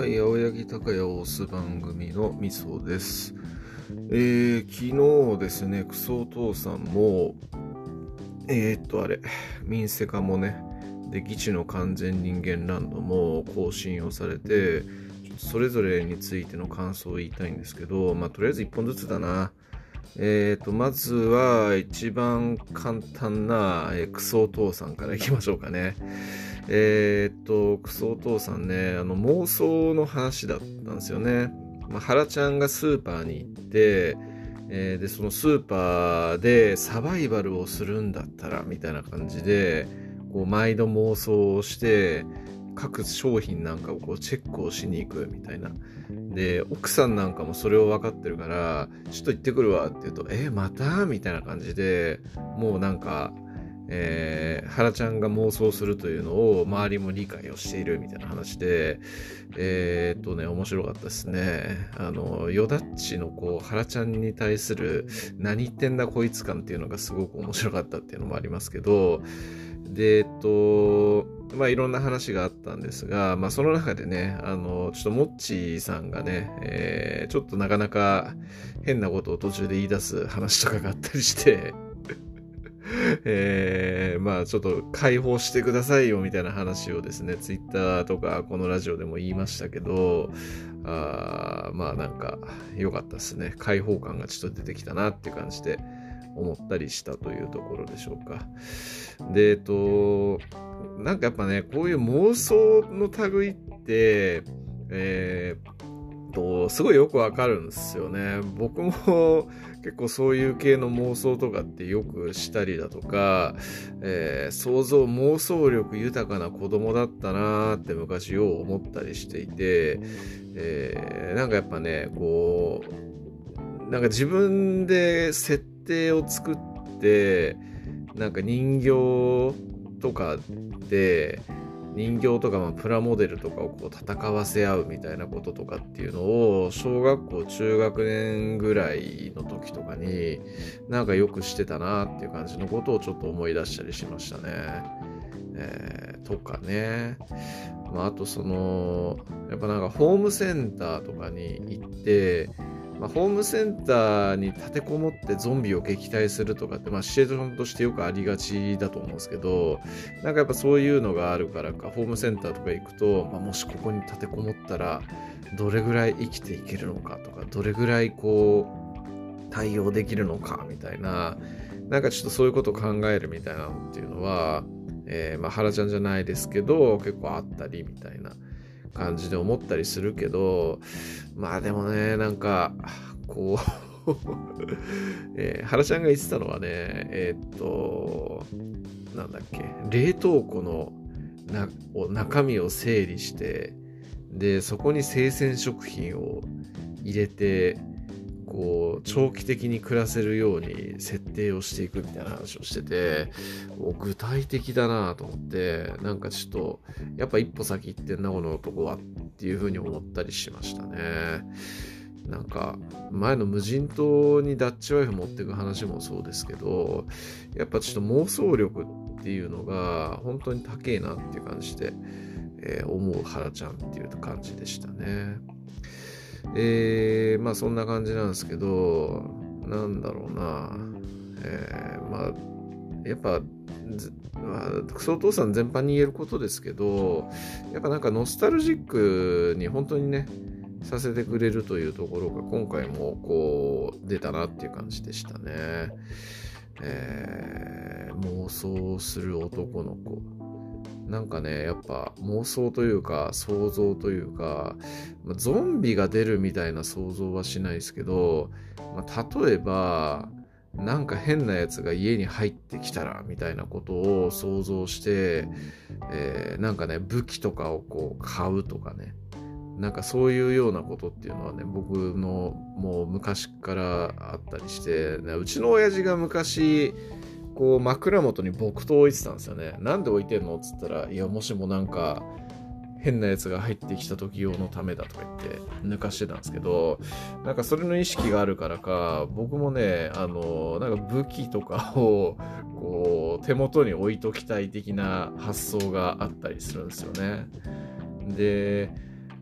はい、青柳高也を推す番組のみそです。えー、昨日ですね、クソお父さんも、えー、っとあれ、民セカもね、で、基地の完全人間ランドも更新をされて、それぞれについての感想を言いたいんですけど、まあ、とりあえず1本ずつだな。えー、と、まずは一番簡単な、えークソお父さんからいきましょうかね。えー、っと、クソお父さんね、あの、妄想の話だったんですよね。まあ、原ちゃんがスーパーに行って、えーで、そのスーパーでサバイバルをするんだったら、みたいな感じで、こう、毎度妄想をして、各商品なんかをこうチェックをしに行くみたいな。で、奥さんなんかもそれを分かってるから、ちょっと行ってくるわって言うと、えまた？みたいな感じで、もうなんか、えー、原ちゃんが妄想するというのを周りも理解をしているみたいな話で、えー、っとね、面白かったですね。あの、ヨダッチのこう、原ちゃんに対する何言ってんだこいつ感っていうのがすごく面白かったっていうのもありますけど、で、えっと、まあいろんな話があったんですが、まあその中でね、あの、ちょっとモッチーさんがね、えーちょっとなかなか変なことを途中で言い出す話とかがあったりして、えーまあちょっと解放してくださいよみたいな話をですね、ツイッターとかこのラジオでも言いましたけど、あーまあなんか良かったですね。解放感がちょっと出てきたなって感じで思ったりしたというところでしょうか。で、えっと、なんかやっぱね、こういう妄想の類って、えー、と、すごいよくわかるんですよね。僕も 結構そういう系の妄想とかってよくしたりだとか、えー想像、妄想力豊かな子供だったなーって昔よう思ったりしていて、えーなんかやっぱね、こう、なんか自分で設定を作って、なんか人形とかで、人形とかまあプラモデルとかをこう戦わせ合うみたいなこととかっていうのを小学校中学年ぐらいの時とかになんかよくしてたなっていう感じのことをちょっと思い出したりしましたね。えーとかね、まあ、あとそのやっぱなんかホームセンターとかに行ってまあ、ホームセンターに立てこもってゾンビを撃退するとかって、まあ、シチュエーションとしてよくありがちだと思うんですけど、なんかやっぱそういうのがあるからか、ホームセンターとか行くと、まあ、もしここに立てこもったら、どれぐらい生きていけるのかとか、どれぐらいこう、対応できるのかみたいな、なんかちょっとそういうことを考えるみたいなのっていうのは、えーまあ、原ちゃんじゃないですけど、結構あったりみたいな感じで思ったりするけど、まあでもね、なんか、こう、えー原ちゃんが言ってたのはね、えーっと、なんだっけ、冷凍庫のな中身を整理して、で、そこに生鮮食品を入れて、こう、長期的に暮らせるように設定をしていくみたいな話をしてて、具体的だなと思って、なんかちょっと、やっぱ一歩先行ってんな、この男はっていうふうに思ったりしましたね。なんか、前の無人島にダッチワイフ持っていく話もそうですけど、やっぱちょっと妄想力っていうのが本当に高えなっていう感じで、えー思う原ちゃんっていう感じでしたね。えーまあそんな感じなんですけど、なんだろうな、えーまあ、やっぱ、まあ、クソお父さん全般に言えることですけど、やっぱなんかノスタルジックに本当にね、させてくれるというところが今回もこう出たなっていう感じでしたね。えー妄想する男の子。なんかね、やっぱ妄想というか想像というか、まあゾンビが出るみたいな想像はしないですけど、まあ、例えば、なんか変なやつが家に入ってきたらみたいなことを想像して、えーなんかね、武器とかをこう買うとかね、なんかそういうようなことっていうのはね、僕のもう昔からあったりして、うちの親父が昔、こう枕元に木刀置いてたんですよね。なんで置いてんの？っつったら、いや、もしもなんか変なやつが入ってきた時用のためだとか言って抜かしてたんですけど、なんかそれの意識があるからか、僕もね、あの、なんか武器とかを、こう、手元に置いときたい的な発想があったりするんですよね。で、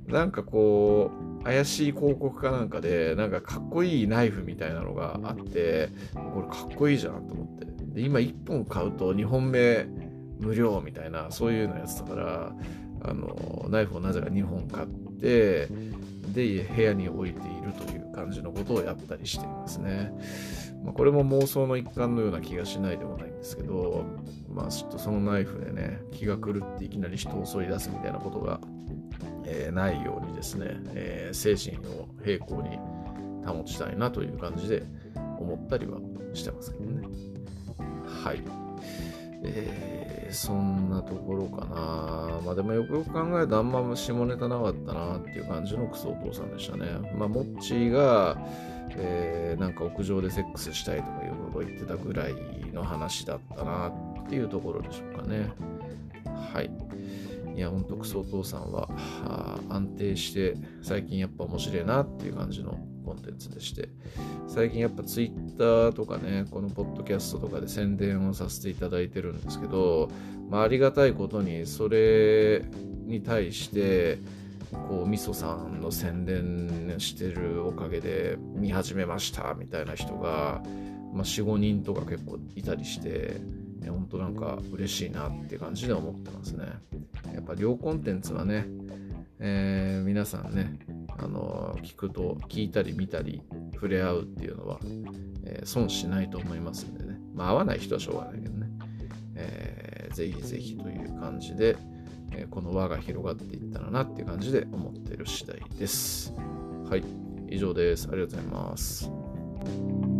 なんかこう、怪しい広告かなんかで、なんかかっこいいナイフみたいなのがあって、これかっこいいじゃんと思って。で、今1本買うと2本目無料みたいな、そういうのやつだから、あの、ナイフをなぜか2本買って、で、部屋に置いているという感じのことをやったりしていますね。まあ、これも妄想の一環のような気がしないでもないんですけど、まあちょっとそのナイフでね、気が狂っていきなり人を襲い出すみたいなことが、えー、ないようにですね、えー、精神を平行に保ちたいなという感じで思ったりはしてますけどね。はい。えー、そんなところかな。まあでもよくよく考えるとあんま下ネタなかったなっていう感じのクソお父さんでしたね。まあ、モッチーが、えー、なんか屋上でセックスしたいとかいうことを言ってたぐらいの話だったなっていうところでしょうかね。はい。いや、ほんとクソお父さんは安定して最近やっぱ面白いなっていう感じのコンテンツでして、最近やっぱツイッターとかね、このポッドキャストとかで宣伝をさせていただいてるんですけど、まあ、ありがたいことにそれに対して、こう、みそさんの宣伝してるおかげで見始めましたみたいな人が、まあ、4、5人とか結構いたりして、本当なんか嬉しいなって感じで思ってますね。やっぱ両コンテンツはね、えー、皆さんね、あの聞くと、聞いたり見たり触れ合うっていうのは、えー、損しないと思いますんでね。まあ合わない人はしょうがないけどね。えー、ぜひぜひという感じで、えこの輪が広がっていったらなっていう感じで思ってる次第です。はい、以上です。ありがとうございます。